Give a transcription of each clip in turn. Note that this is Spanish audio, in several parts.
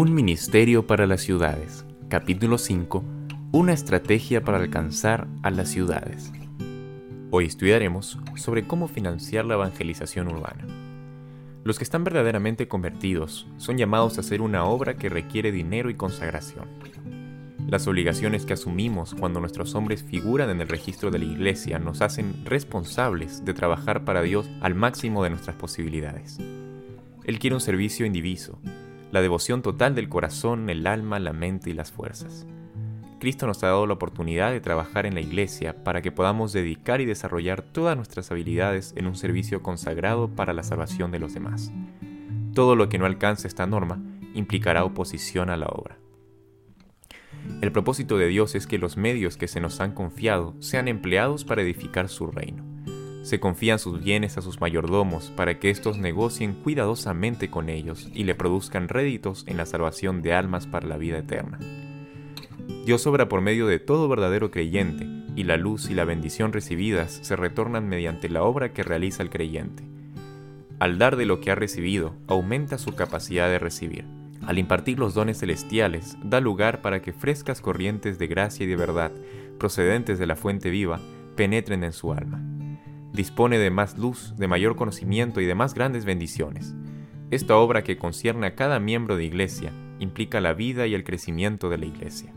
Un ministerio para las ciudades. Capítulo 5. Una estrategia para alcanzar a las ciudades. Hoy estudiaremos sobre cómo financiar la evangelización urbana. Los que están verdaderamente convertidos son llamados a hacer una obra que requiere dinero y consagración. Las obligaciones que asumimos cuando nuestros hombres figuran en el registro de la iglesia nos hacen responsables de trabajar para Dios al máximo de nuestras posibilidades. Él quiere un servicio indiviso, la devoción total del corazón, el alma, la mente y las fuerzas. Cristo nos ha dado la oportunidad de trabajar en la iglesia para que podamos dedicar y desarrollar todas nuestras habilidades en un servicio consagrado para la salvación de los demás. Todo lo que no alcance esta norma implicará oposición a la obra. El propósito de Dios es que los medios que se nos han confiado sean empleados para edificar su reino. Se confían sus bienes a sus mayordomos para que éstos negocien cuidadosamente con ellos y le produzcan réditos en la salvación de almas para la vida eterna. Dios obra por medio de todo verdadero creyente, y la luz y la bendición recibidas se retornan mediante la obra que realiza el creyente. Al dar de lo que ha recibido, aumenta su capacidad de recibir. Al impartir los dones celestiales, da lugar para que frescas corrientes de gracia y de verdad, procedentes de la fuente viva, penetren en su alma dispone de más luz, de mayor conocimiento y de más grandes bendiciones. Esta obra que concierne a cada miembro de iglesia implica la vida y el crecimiento de la iglesia.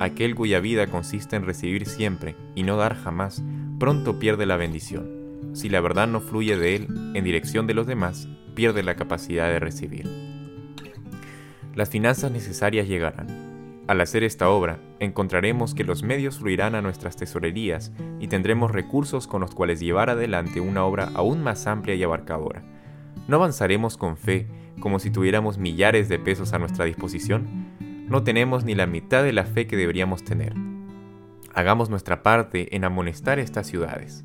Aquel cuya vida consiste en recibir siempre y no dar jamás, pronto pierde la bendición. Si la verdad no fluye de él en dirección de los demás, pierde la capacidad de recibir. Las finanzas necesarias llegarán al hacer esta obra, encontraremos que los medios fluirán a nuestras tesorerías y tendremos recursos con los cuales llevar adelante una obra aún más amplia y abarcadora. ¿No avanzaremos con fe como si tuviéramos millares de pesos a nuestra disposición? No tenemos ni la mitad de la fe que deberíamos tener. Hagamos nuestra parte en amonestar estas ciudades.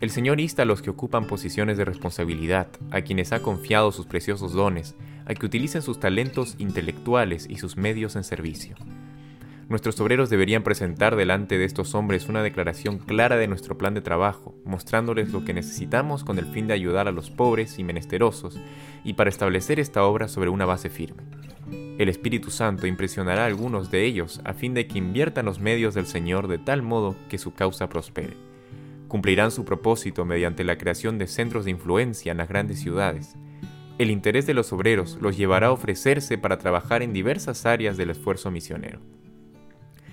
El Señor insta a los que ocupan posiciones de responsabilidad, a quienes ha confiado sus preciosos dones, a que utilicen sus talentos intelectuales y sus medios en servicio. Nuestros obreros deberían presentar delante de estos hombres una declaración clara de nuestro plan de trabajo, mostrándoles lo que necesitamos con el fin de ayudar a los pobres y menesterosos y para establecer esta obra sobre una base firme. El Espíritu Santo impresionará a algunos de ellos a fin de que inviertan los medios del Señor de tal modo que su causa prospere cumplirán su propósito mediante la creación de centros de influencia en las grandes ciudades. El interés de los obreros los llevará a ofrecerse para trabajar en diversas áreas del esfuerzo misionero.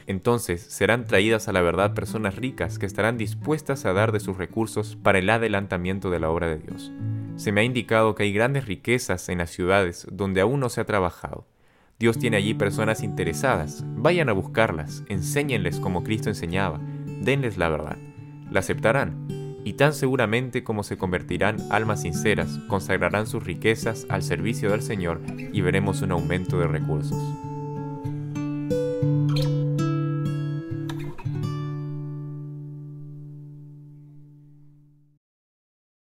Entonces serán traídas a la verdad personas ricas que estarán dispuestas a dar de sus recursos para el adelantamiento de la obra de Dios. Se me ha indicado que hay grandes riquezas en las ciudades donde aún no se ha trabajado. Dios tiene allí personas interesadas. Vayan a buscarlas, enséñenles como Cristo enseñaba, denles la verdad la aceptarán, y tan seguramente como se convertirán almas sinceras, consagrarán sus riquezas al servicio del Señor y veremos un aumento de recursos.